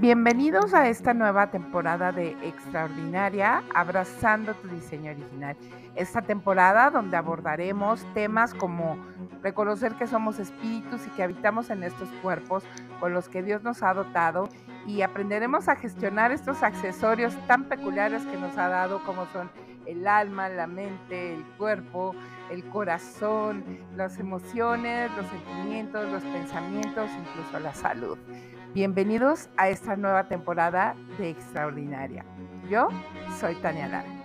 Bienvenidos a esta nueva temporada de Extraordinaria, Abrazando tu diseño original. Esta temporada donde abordaremos temas como reconocer que somos espíritus y que habitamos en estos cuerpos con los que Dios nos ha dotado y aprenderemos a gestionar estos accesorios tan peculiares que nos ha dado como son el alma, la mente, el cuerpo, el corazón, las emociones, los sentimientos, los pensamientos, incluso la salud. Bienvenidos a esta nueva temporada de Extraordinaria. Yo soy Tania Lara.